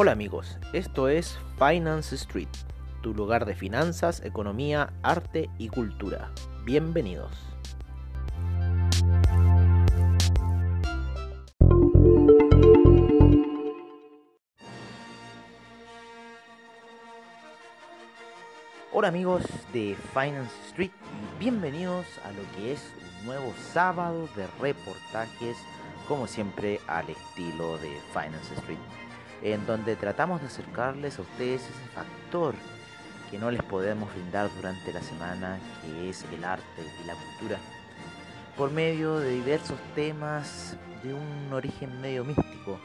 Hola amigos, esto es Finance Street, tu lugar de finanzas, economía, arte y cultura. Bienvenidos. Hola amigos de Finance Street y bienvenidos a lo que es un nuevo sábado de reportajes, como siempre al estilo de Finance Street en donde tratamos de acercarles a ustedes ese factor que no les podemos brindar durante la semana, que es el arte y la cultura, por medio de diversos temas de un origen medio místico.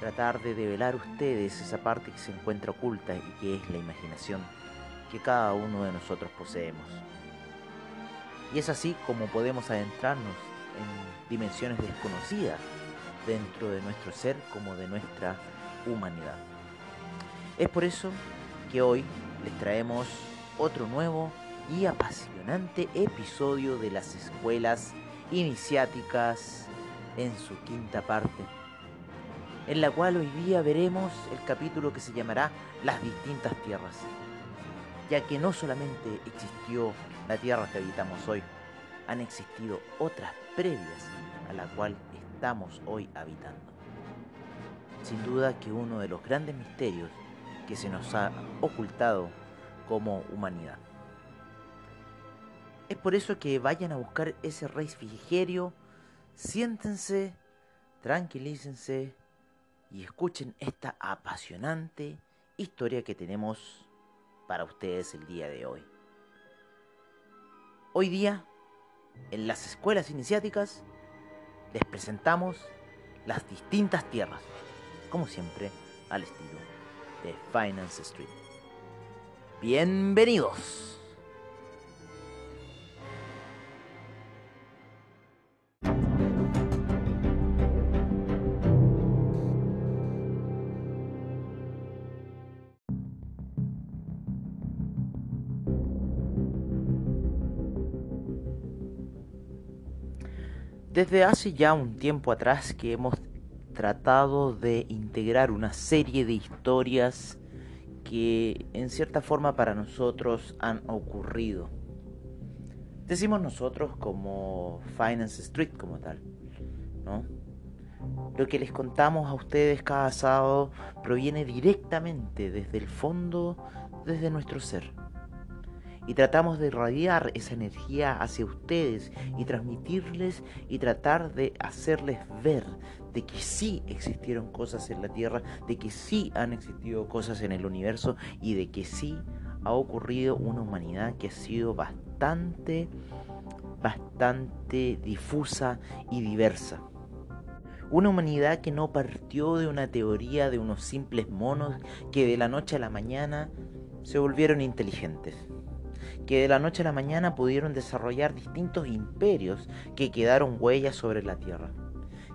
Tratar de develar ustedes esa parte que se encuentra oculta y que es la imaginación que cada uno de nosotros poseemos. Y es así como podemos adentrarnos en dimensiones desconocidas dentro de nuestro ser como de nuestra humanidad. Es por eso que hoy les traemos otro nuevo y apasionante episodio de las escuelas iniciáticas en su quinta parte, en la cual hoy día veremos el capítulo que se llamará Las distintas tierras, ya que no solamente existió la tierra que habitamos hoy, han existido otras previas a la cual estamos hoy habitando. Sin duda que uno de los grandes misterios que se nos ha ocultado como humanidad. Es por eso que vayan a buscar ese refrigerio, siéntense, tranquilícense y escuchen esta apasionante historia que tenemos para ustedes el día de hoy. Hoy día, en las escuelas iniciáticas, les presentamos las distintas tierras, como siempre, al estilo de Finance Street. Bienvenidos. Desde hace ya un tiempo atrás que hemos tratado de integrar una serie de historias que en cierta forma para nosotros han ocurrido. Decimos nosotros como Finance Street como tal, ¿no? Lo que les contamos a ustedes cada sábado proviene directamente desde el fondo, desde nuestro ser y tratamos de irradiar esa energía hacia ustedes y transmitirles y tratar de hacerles ver de que sí existieron cosas en la Tierra, de que sí han existido cosas en el universo y de que sí ha ocurrido una humanidad que ha sido bastante, bastante difusa y diversa. Una humanidad que no partió de una teoría de unos simples monos que de la noche a la mañana se volvieron inteligentes que de la noche a la mañana pudieron desarrollar distintos imperios que quedaron huellas sobre la tierra.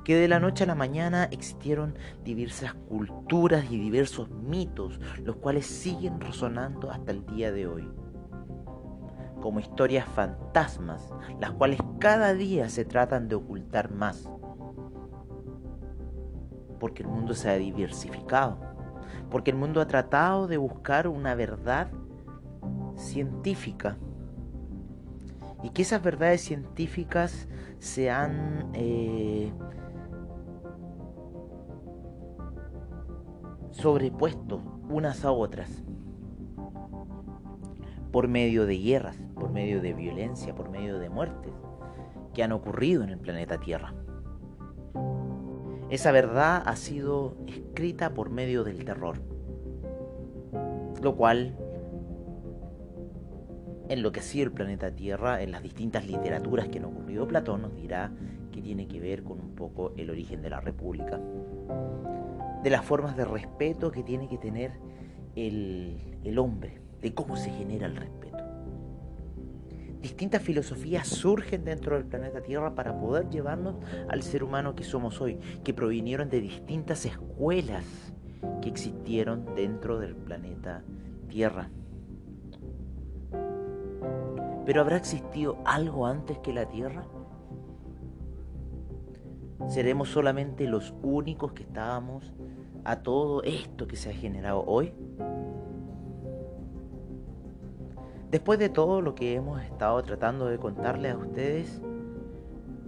Que de la noche a la mañana existieron diversas culturas y diversos mitos, los cuales siguen resonando hasta el día de hoy. Como historias fantasmas, las cuales cada día se tratan de ocultar más. Porque el mundo se ha diversificado. Porque el mundo ha tratado de buscar una verdad científica y que esas verdades científicas se han eh, sobrepuesto unas a otras por medio de guerras, por medio de violencia, por medio de muertes que han ocurrido en el planeta Tierra. Esa verdad ha sido escrita por medio del terror, lo cual en lo que ha el planeta Tierra, en las distintas literaturas que han ocurrido, Platón nos dirá que tiene que ver con un poco el origen de la República, de las formas de respeto que tiene que tener el, el hombre, de cómo se genera el respeto. Distintas filosofías surgen dentro del planeta Tierra para poder llevarnos al ser humano que somos hoy, que provinieron de distintas escuelas que existieron dentro del planeta Tierra. ¿Pero habrá existido algo antes que la Tierra? ¿Seremos solamente los únicos que estábamos a todo esto que se ha generado hoy? Después de todo lo que hemos estado tratando de contarles a ustedes,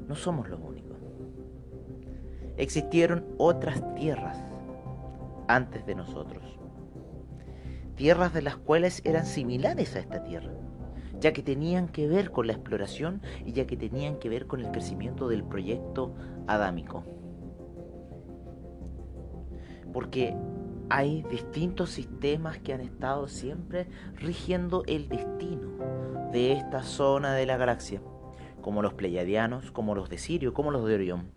no somos los únicos. Existieron otras tierras antes de nosotros. Tierras de las cuales eran similares a esta tierra, ya que tenían que ver con la exploración y ya que tenían que ver con el crecimiento del proyecto adámico. Porque hay distintos sistemas que han estado siempre rigiendo el destino de esta zona de la galaxia, como los pleiadianos, como los de Sirio, como los de Orión,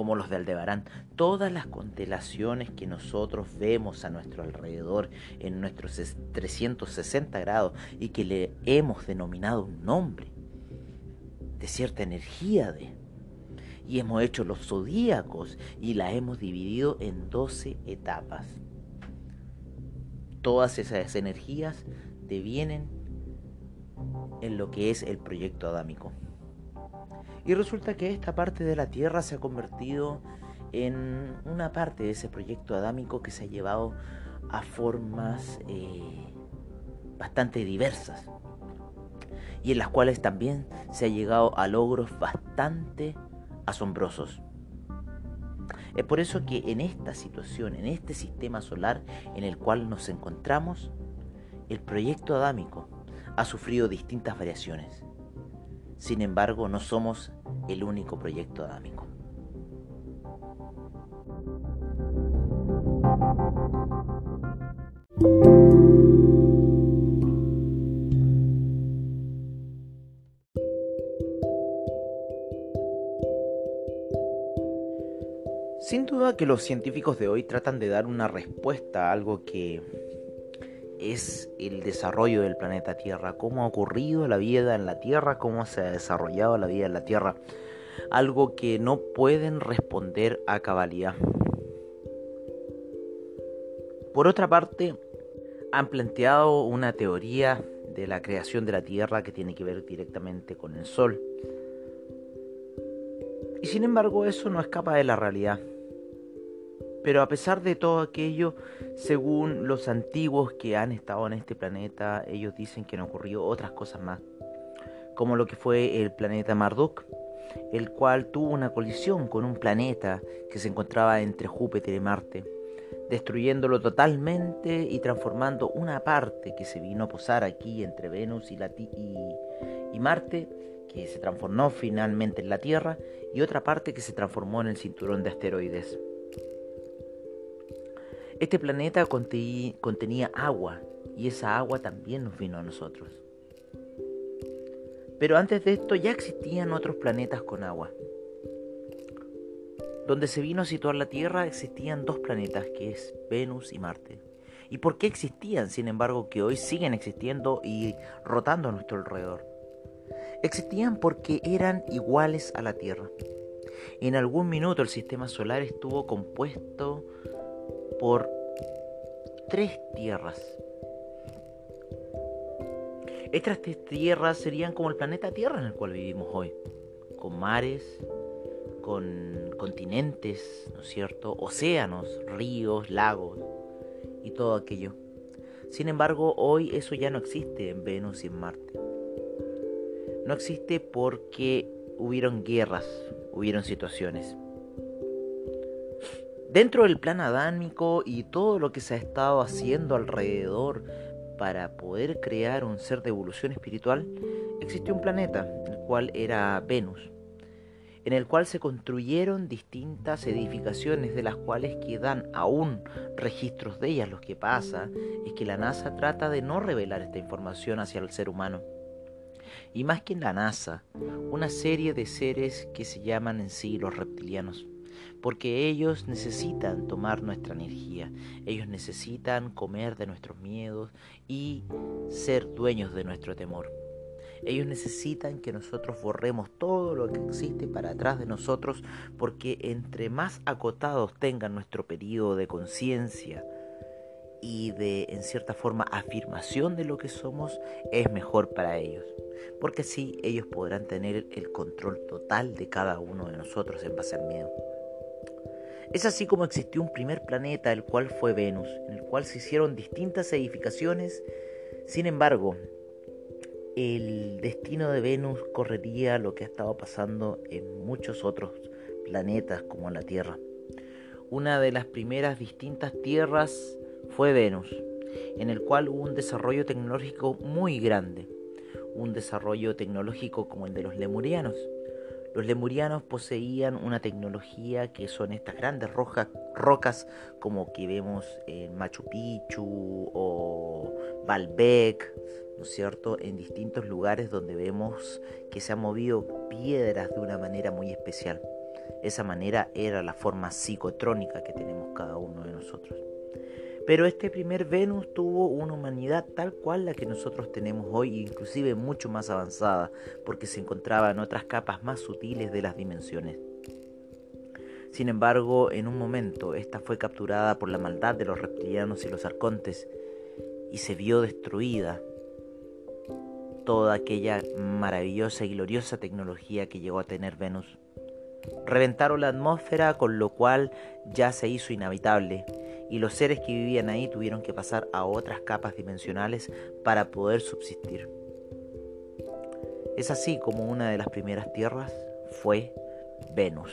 como los de Aldebarán. Todas las constelaciones que nosotros vemos a nuestro alrededor en nuestros 360 grados y que le hemos denominado un nombre de cierta energía de y hemos hecho los zodíacos y la hemos dividido en 12 etapas. Todas esas energías devienen en lo que es el proyecto adámico. Y resulta que esta parte de la Tierra se ha convertido en una parte de ese proyecto adámico que se ha llevado a formas eh, bastante diversas y en las cuales también se ha llegado a logros bastante asombrosos. Es por eso que en esta situación, en este sistema solar en el cual nos encontramos, el proyecto adámico ha sufrido distintas variaciones. Sin embargo, no somos el único proyecto adámico. Sin duda que los científicos de hoy tratan de dar una respuesta a algo que es el desarrollo del planeta Tierra, cómo ha ocurrido la vida en la Tierra, cómo se ha desarrollado la vida en la Tierra, algo que no pueden responder a cabalidad. Por otra parte, han planteado una teoría de la creación de la Tierra que tiene que ver directamente con el Sol. Y sin embargo eso no escapa de la realidad. Pero a pesar de todo aquello, según los antiguos que han estado en este planeta, ellos dicen que han ocurrido otras cosas más, como lo que fue el planeta Marduk, el cual tuvo una colisión con un planeta que se encontraba entre Júpiter y Marte, destruyéndolo totalmente y transformando una parte que se vino a posar aquí entre Venus y, y, y Marte, que se transformó finalmente en la Tierra, y otra parte que se transformó en el cinturón de asteroides. Este planeta contenía agua y esa agua también nos vino a nosotros. Pero antes de esto ya existían otros planetas con agua. Donde se vino a situar la Tierra existían dos planetas, que es Venus y Marte. ¿Y por qué existían, sin embargo, que hoy siguen existiendo y rotando a nuestro alrededor? Existían porque eran iguales a la Tierra. En algún minuto el sistema solar estuvo compuesto por tres tierras. Estas tres tierras serían como el planeta Tierra en el cual vivimos hoy, con mares, con continentes, ¿no es cierto? Océanos, ríos, lagos y todo aquello. Sin embargo, hoy eso ya no existe en Venus y en Marte. No existe porque hubieron guerras, hubieron situaciones. Dentro del plan adámico y todo lo que se ha estado haciendo alrededor para poder crear un ser de evolución espiritual, existió un planeta, el cual era Venus, en el cual se construyeron distintas edificaciones de las cuales quedan aún registros de ellas. Lo que pasa es que la NASA trata de no revelar esta información hacia el ser humano. Y más que en la NASA, una serie de seres que se llaman en sí los reptilianos porque ellos necesitan tomar nuestra energía, ellos necesitan comer de nuestros miedos y ser dueños de nuestro temor. Ellos necesitan que nosotros borremos todo lo que existe para atrás de nosotros porque entre más acotados tengan nuestro periodo de conciencia y de, en cierta forma, afirmación de lo que somos, es mejor para ellos. Porque así ellos podrán tener el control total de cada uno de nosotros en base al miedo. Es así como existió un primer planeta, el cual fue Venus, en el cual se hicieron distintas edificaciones. Sin embargo, el destino de Venus correría lo que ha estado pasando en muchos otros planetas como la Tierra. Una de las primeras distintas tierras fue Venus, en el cual hubo un desarrollo tecnológico muy grande, un desarrollo tecnológico como el de los lemurianos. Los lemurianos poseían una tecnología que son estas grandes rocas como que vemos en Machu Picchu o Baalbek, ¿no es cierto? En distintos lugares donde vemos que se han movido piedras de una manera muy especial. Esa manera era la forma psicotrónica que tenemos cada uno de nosotros. Pero este primer Venus tuvo una humanidad tal cual la que nosotros tenemos hoy, inclusive mucho más avanzada, porque se encontraba en otras capas más sutiles de las dimensiones. Sin embargo, en un momento, esta fue capturada por la maldad de los reptilianos y los arcontes y se vio destruida toda aquella maravillosa y gloriosa tecnología que llegó a tener Venus. Reventaron la atmósfera, con lo cual ya se hizo inhabitable, y los seres que vivían ahí tuvieron que pasar a otras capas dimensionales para poder subsistir. Es así como una de las primeras tierras fue Venus.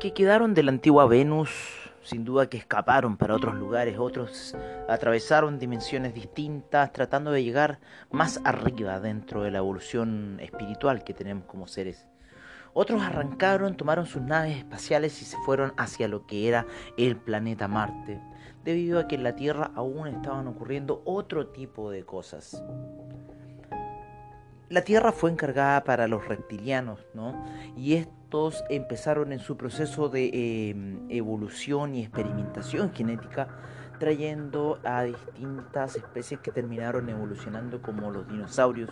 Que quedaron de la antigua Venus, sin duda que escaparon para otros lugares, otros atravesaron dimensiones distintas, tratando de llegar más arriba dentro de la evolución espiritual que tenemos como seres. Otros arrancaron, tomaron sus naves espaciales y se fueron hacia lo que era el planeta Marte, debido a que en la Tierra aún estaban ocurriendo otro tipo de cosas. La Tierra fue encargada para los reptilianos, ¿no? Y estos empezaron en su proceso de em, evolución y experimentación genética trayendo a distintas especies que terminaron evolucionando como los dinosaurios.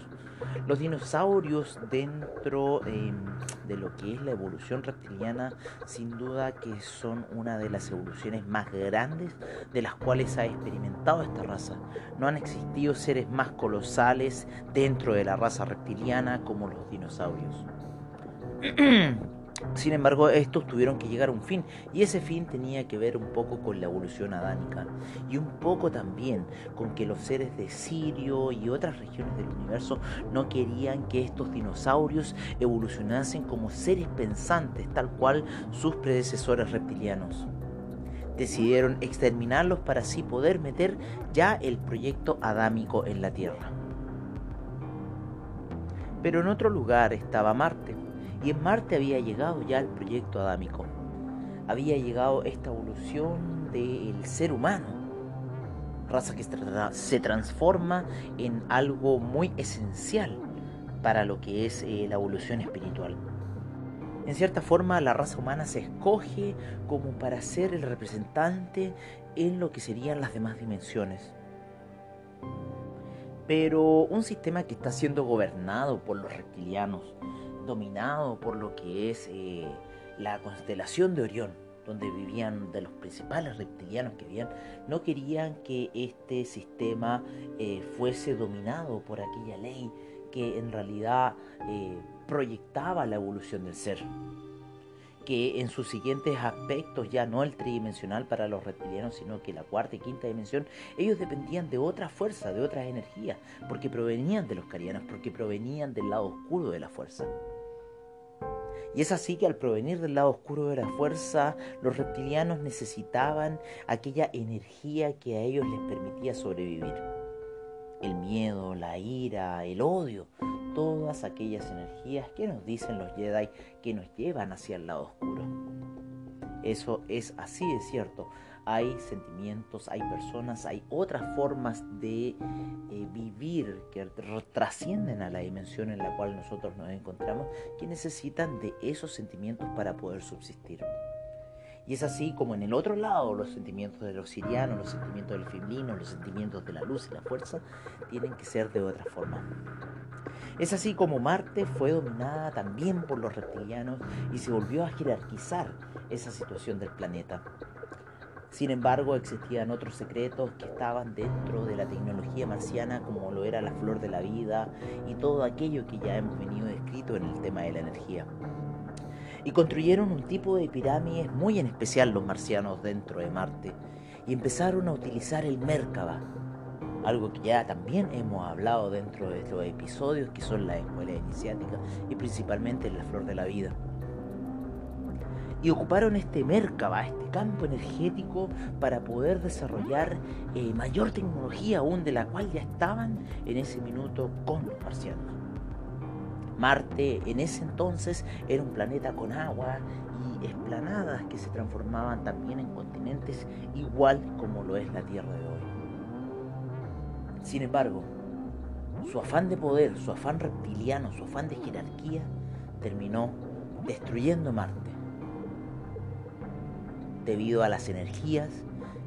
Los dinosaurios dentro em, de lo que es la evolución reptiliana, sin duda que son una de las evoluciones más grandes de las cuales ha experimentado esta raza. No han existido seres más colosales dentro de la raza reptiliana como los dinosaurios. Sin embargo, estos tuvieron que llegar a un fin y ese fin tenía que ver un poco con la evolución adánica y un poco también con que los seres de Sirio y otras regiones del universo no querían que estos dinosaurios evolucionasen como seres pensantes tal cual sus predecesores reptilianos. Decidieron exterminarlos para así poder meter ya el proyecto adámico en la Tierra. Pero en otro lugar estaba Marte y en Marte había llegado ya el proyecto adámico. Había llegado esta evolución del ser humano. Raza que se transforma en algo muy esencial para lo que es eh, la evolución espiritual. En cierta forma, la raza humana se escoge como para ser el representante en lo que serían las demás dimensiones. Pero un sistema que está siendo gobernado por los reptilianos, dominado por lo que es eh, la constelación de Orión, donde vivían de los principales reptilianos que vivían, no querían que este sistema eh, fuese dominado por aquella ley que en realidad eh, proyectaba la evolución del ser que en sus siguientes aspectos, ya no el tridimensional para los reptilianos, sino que la cuarta y quinta dimensión, ellos dependían de otra fuerza, de otras energías, porque provenían de los carianos, porque provenían del lado oscuro de la fuerza. Y es así que al provenir del lado oscuro de la fuerza, los reptilianos necesitaban aquella energía que a ellos les permitía sobrevivir. El miedo, la ira, el odio, todas aquellas energías que nos dicen los Jedi que nos llevan hacia el lado oscuro. Eso es así de cierto hay sentimientos, hay personas, hay otras formas de eh, vivir que trascienden a la dimensión en la cual nosotros nos encontramos, que necesitan de esos sentimientos para poder subsistir. Y es así como en el otro lado los sentimientos de los sirianos, los sentimientos del femenino, los sentimientos de la luz y la fuerza, tienen que ser de otra forma. Es así como Marte fue dominada también por los reptilianos y se volvió a jerarquizar esa situación del planeta. Sin embargo, existían otros secretos que estaban dentro de la tecnología marciana, como lo era la flor de la vida y todo aquello que ya hemos venido descrito en el tema de la energía. Y construyeron un tipo de pirámides muy en especial los marcianos dentro de Marte y empezaron a utilizar el Merkaba, algo que ya también hemos hablado dentro de los episodios que son la escuela iniciática y principalmente la flor de la vida y ocuparon este Merkaba, este campo energético, para poder desarrollar eh, mayor tecnología aún de la cual ya estaban en ese minuto con los marcianos. Marte en ese entonces era un planeta con agua y esplanadas que se transformaban también en continentes igual como lo es la Tierra de hoy. Sin embargo, su afán de poder, su afán reptiliano, su afán de jerarquía terminó destruyendo Marte debido a las energías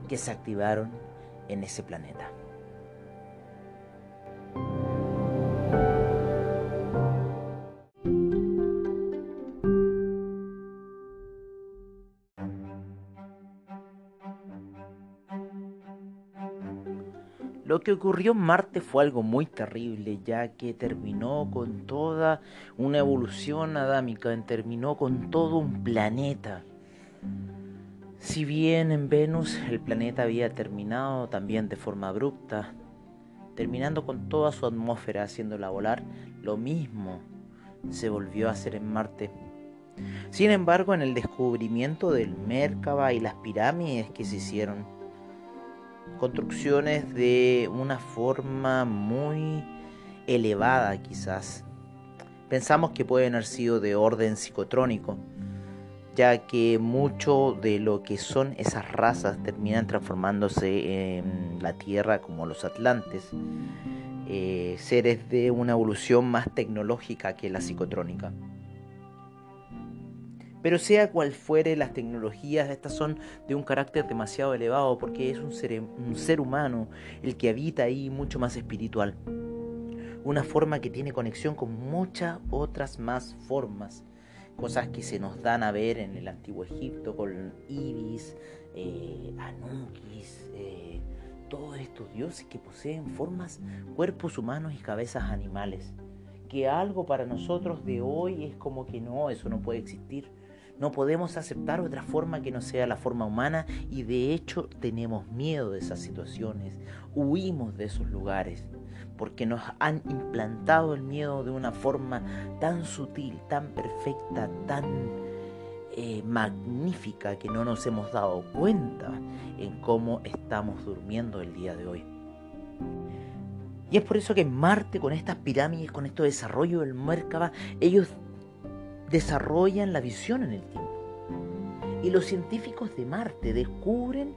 que se activaron en ese planeta. Lo que ocurrió en Marte fue algo muy terrible, ya que terminó con toda una evolución adámica, terminó con todo un planeta. Si bien en Venus el planeta había terminado también de forma abrupta, terminando con toda su atmósfera haciéndola volar, lo mismo se volvió a hacer en Marte. Sin embargo, en el descubrimiento del Merkaba y las pirámides que se hicieron, construcciones de una forma muy elevada quizás, pensamos que pueden haber sido de orden psicotrónico, ya que mucho de lo que son esas razas terminan transformándose en la Tierra como los atlantes, eh, seres de una evolución más tecnológica que la psicotrónica. Pero sea cual fuere las tecnologías, estas son de un carácter demasiado elevado porque es un ser, un ser humano el que habita ahí mucho más espiritual. Una forma que tiene conexión con muchas otras más formas cosas que se nos dan a ver en el antiguo Egipto con Ibis, eh, Anubis, eh, todos estos dioses que poseen formas, cuerpos humanos y cabezas animales. Que algo para nosotros de hoy es como que no, eso no puede existir. No podemos aceptar otra forma que no sea la forma humana y de hecho tenemos miedo de esas situaciones, huimos de esos lugares porque nos han implantado el miedo de una forma tan sutil, tan perfecta, tan eh, magnífica que no nos hemos dado cuenta en cómo estamos durmiendo el día de hoy. Y es por eso que Marte, con estas pirámides, con este desarrollo del Merkaba, ellos desarrollan la visión en el tiempo. Y los científicos de Marte descubren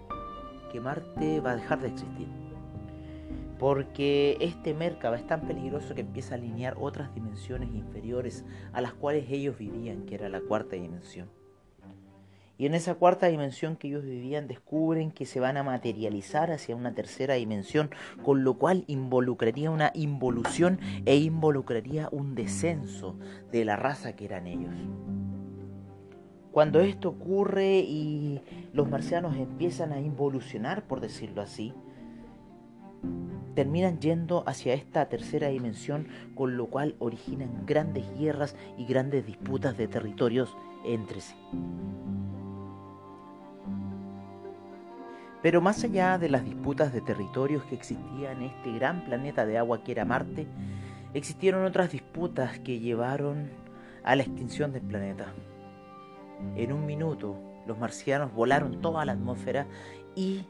que Marte va a dejar de existir porque este Merkaba es tan peligroso que empieza a alinear otras dimensiones inferiores a las cuales ellos vivían, que era la cuarta dimensión. Y en esa cuarta dimensión que ellos vivían descubren que se van a materializar hacia una tercera dimensión, con lo cual involucraría una involución e involucraría un descenso de la raza que eran ellos. Cuando esto ocurre y los marcianos empiezan a involucionar, por decirlo así, terminan yendo hacia esta tercera dimensión, con lo cual originan grandes guerras y grandes disputas de territorios entre sí. Pero más allá de las disputas de territorios que existían en este gran planeta de agua que era Marte, existieron otras disputas que llevaron a la extinción del planeta. En un minuto, los marcianos volaron toda la atmósfera y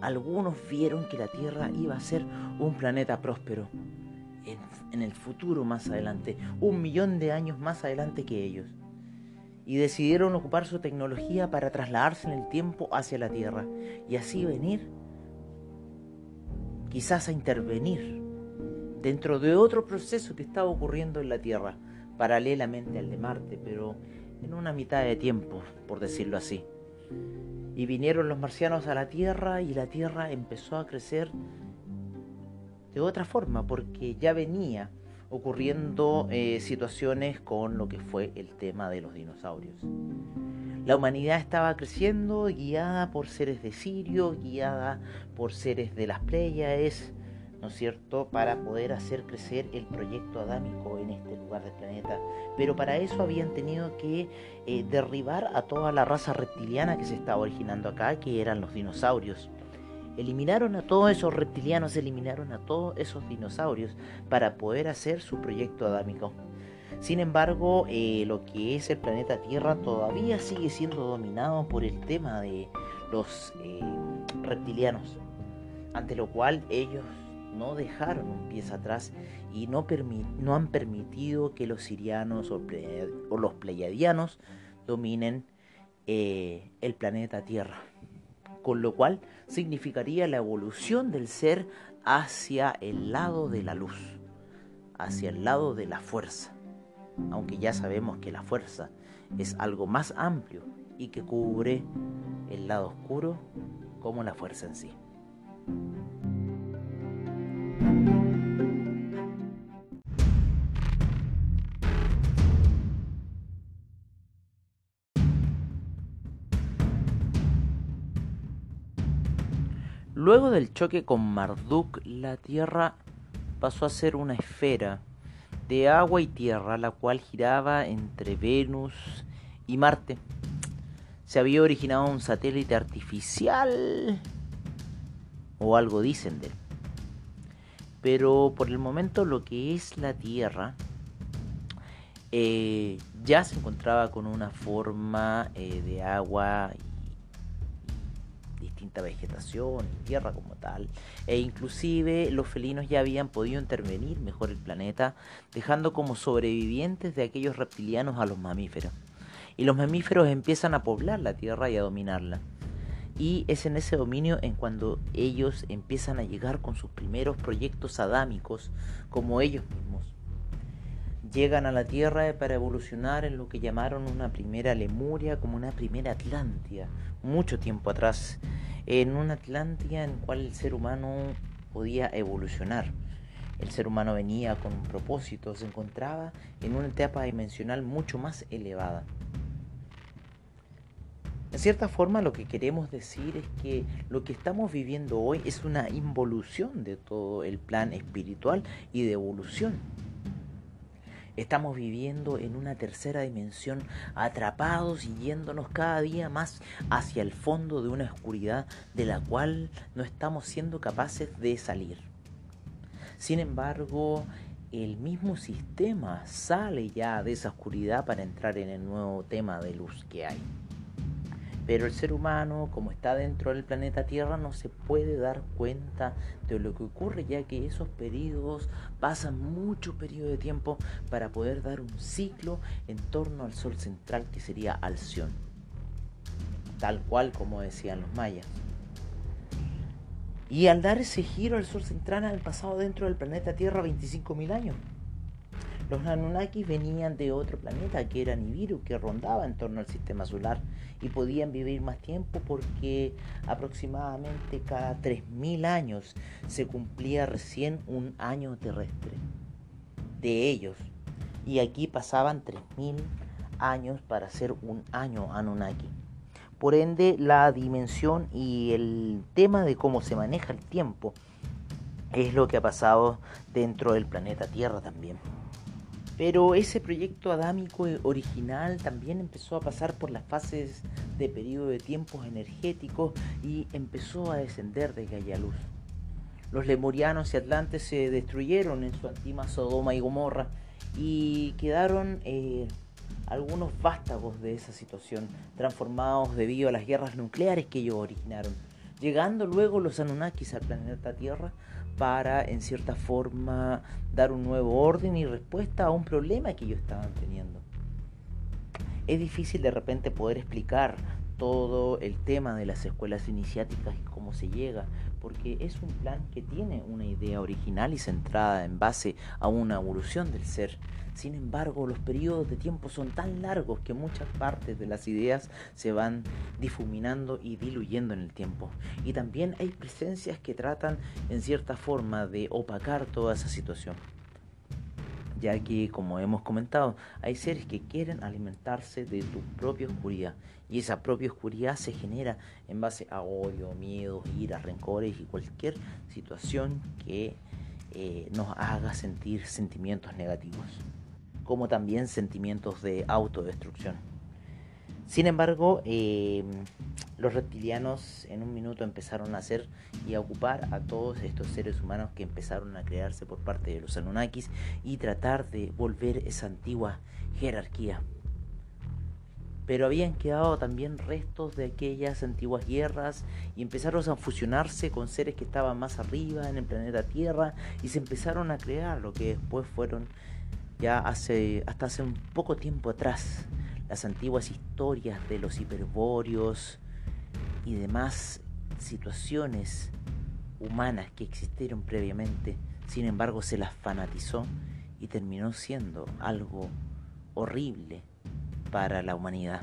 algunos vieron que la Tierra iba a ser un planeta próspero en, el futuro más adelante, un millón de años más adelante que ellos. Y decidieron ocupar su tecnología para trasladarse en el tiempo hacia la Tierra y así venir, quizás a intervenir dentro de otro proceso que estaba ocurriendo en la Tierra, paralelamente al de Marte, pero en una mitad de tiempo, por decirlo así. Y vinieron los marcianos a la Tierra y la Tierra empezó a crecer de otra forma, porque ya venía ocurriendo eh, situaciones con lo que fue el tema de los dinosaurios. La humanidad estaba creciendo, guiada por seres de Sirio, guiada por seres de las Pleiades, ¿no es cierto?, para poder hacer crecer el proyecto adámico en este lugar del planeta. Pero para eso habían tenido que eh, derribar a toda la raza reptiliana que se estaba originando acá, que eran los dinosaurios. Eliminaron a todos esos reptilianos, eliminaron a todos esos dinosaurios para poder hacer su proyecto adámico. Sin embargo, eh, lo que es el planeta Tierra todavía sigue siendo dominado por el tema de los eh, reptilianos, ante lo cual ellos no dejaron un pie atrás y no, no, han permitido que los sirianos o, los pleiadianos dominen eh, el planeta Tierra. Con lo cual significaría la evolución del ser hacia el lado de la luz, hacia el lado de la fuerza. Aunque ya sabemos que la fuerza es algo más amplio y que cubre el lado oscuro como la fuerza en sí. Luego del choque con Marduk, la Tierra pasó a ser una esfera de agua y tierra, la cual giraba entre Venus y Marte. Se había originado un satélite artificial, o algo dicen de él. Pero por el momento lo que es la Tierra eh, ya se encontraba con una forma eh, de agua distinta vegetación y tierra como tal, e inclusive los felinos ya habían podido intervenir mejor el planeta, dejando como sobrevivientes de aquellos reptilianos a los mamíferos. Y los mamíferos empiezan a poblar la tierra y a dominarla. Y es en ese dominio en cuando ellos empiezan a llegar con sus primeros proyectos adámicos como ellos mismos. Llegan a la Tierra para evolucionar en lo que llamaron una primera Lemuria como una primera Atlántida, mucho tiempo atrás, en una Atlántida en cual el ser humano podía evolucionar. El ser humano venía con un propósito, se encontraba en una etapa dimensional mucho más elevada. En cierta forma lo que queremos decir es que lo que estamos viviendo hoy es una involución de todo el plan espiritual y de evolución. Estamos viviendo en una tercera dimensión, atrapados y yéndonos cada día más hacia el fondo de una oscuridad de la cual no estamos siendo capaces de salir. Sin embargo, el mismo sistema sale ya de esa oscuridad para entrar en el nuevo tema de luz que hay. Pero el ser humano, como está dentro del planeta Tierra, no se puede dar cuenta de lo que ocurre, ya que esos periodos pasan mucho periodo de tiempo para poder dar un ciclo en torno al Sol central, que sería Alción. Tal cual como decían los mayas. Y al dar ese giro al Sol central han pasado dentro del planeta Tierra 25.000 años. Los Anunnakis venían de otro planeta que era Nibiru, que rondaba en torno al sistema solar y podían vivir más tiempo porque aproximadamente cada 3.000 años se cumplía recién un año terrestre de ellos. Y aquí pasaban 3.000 años para ser un año Anunnaki. Por ende, la dimensión y el tema de cómo se maneja el tiempo es lo que ha pasado dentro del planeta Tierra también. Pero ese proyecto adámico original también empezó a pasar por las fases de periodo de tiempos energéticos y empezó a descender de Gaia Luz. Los lemurianos y atlantes se destruyeron en su antigua Sodoma y Gomorra y quedaron eh, algunos vástagos de esa situación, transformados debido a las guerras nucleares que ellos originaron. Llegando luego los Anunnakis al planeta Tierra para, en cierta forma, dar un nuevo orden y respuesta a un problema que ellos estaban teniendo. Es difícil de repente poder explicar todo el tema de las escuelas iniciáticas y cómo se llega, porque es un plan que tiene una idea original y centrada en base a una evolución del ser. Sin embargo, los periodos de tiempo son tan largos que muchas partes de las ideas se van difuminando y diluyendo en el tiempo. Y también hay presencias que tratan en cierta forma de opacar toda esa situación. ya que como hemos comentado, hay seres que quieren alimentarse de tu propia oscuridad y esa propia oscuridad se genera en base a odio, miedo, ira, rencores y cualquier situación que eh, nos haga sentir sentimientos negativos, como también sentimientos de autodestrucción. Sin embargo, eh, los reptilianos en un minuto empezaron a hacer y a ocupar a todos estos seres humanos que empezaron a crearse por parte de los Anunnakis y tratar de volver esa antigua jerarquía. Pero habían quedado también restos de aquellas antiguas guerras y empezaron a fusionarse con seres que estaban más arriba en el planeta Tierra y se empezaron a crear lo que después fueron ya hace hasta hace un poco tiempo atrás las antiguas historias de los hiperbóreos y demás situaciones humanas que existieron previamente, sin embargo se las fanatizó y terminó siendo algo horrible para la humanidad.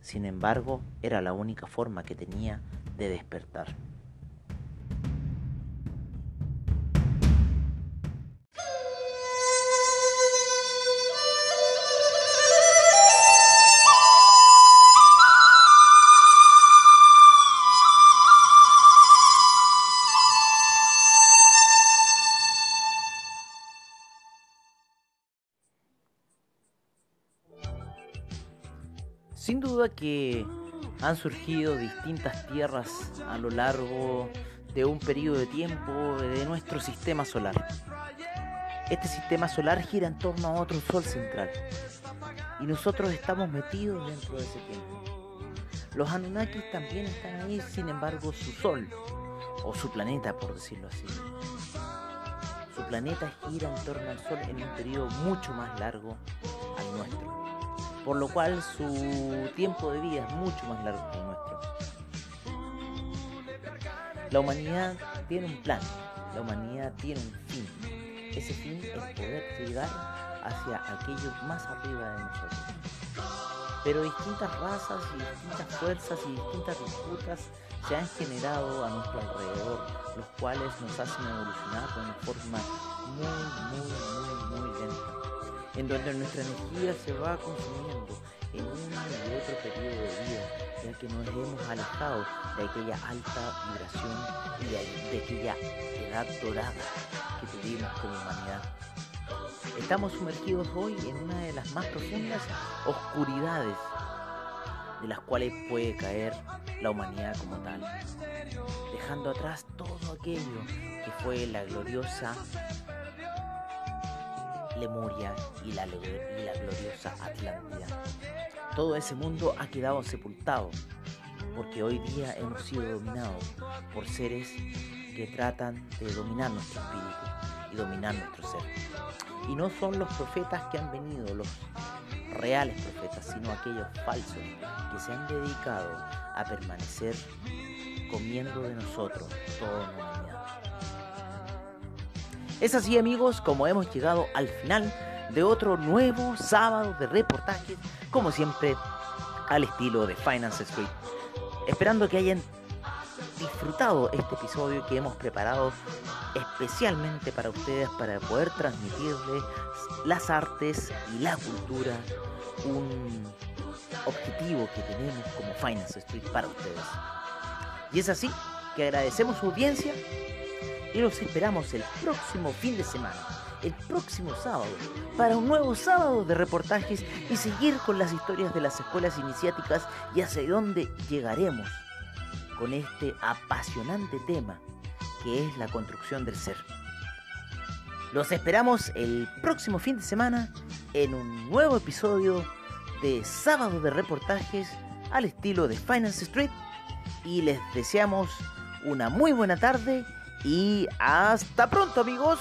Sin embargo, era la única forma que tenía de despertar. Que han surgido distintas tierras a lo largo de un periodo de tiempo de nuestro sistema solar. Este sistema solar gira en torno a otro sol central y nosotros estamos metidos dentro de ese tiempo. Los Anunnakis también están ahí, sin embargo su sol, o su planeta por decirlo así, su planeta gira en torno al sol en un periodo mucho más largo al nuestro por lo cual su tiempo de vida es mucho más largo que el nuestro. La humanidad tiene un plan, la humanidad tiene un fin. Ese fin es poder llegar hacia aquello más arriba de nosotros. Pero distintas razas y distintas fuerzas y distintas disputas se han generado a nuestro alrededor, los cuales nos hacen evolucionar de una forma muy, muy, muy, muy lenta en donde nuestra energía se va consumiendo en uno y otro periodo de vida, ya que nos hemos alejado de aquella alta vibración y de, aquella edad dorada que tuvimos como humanidad. Estamos sumergidos hoy en una de las más profundas oscuridades de las cuales puede caer la humanidad como tal, dejando atrás todo aquello que fue la gloriosa Lemuria y la, gloriosa Atlántida. Todo ese mundo ha quedado sepultado, porque hoy día hemos sido dominados por seres que tratan de dominar nuestro espíritu y dominar nuestro ser. Y no son los profetas que han venido, los reales profetas, sino aquellos falsos que se han dedicado a permanecer comiendo de nosotros la humanidad. Es así amigos como hemos llegado al final de otro nuevo sábado de reportajes, como siempre al estilo de Finance Street. Esperando que hayan disfrutado este episodio que hemos preparado especialmente para ustedes para poder transmitirles las artes y la cultura, un objetivo que tenemos como Finance Street para ustedes. Y es así que agradecemos su audiencia y los esperamos el próximo fin de semana, el próximo sábado, para un nuevo sábado de reportajes y seguir con las historias de las escuelas iniciáticas y hacia dónde llegaremos con este apasionante tema que es la construcción del ser. Los esperamos el próximo fin de semana en un nuevo episodio de Sábado de Reportajes al estilo de Finance Street y les deseamos una muy buena tarde y hasta pronto amigos.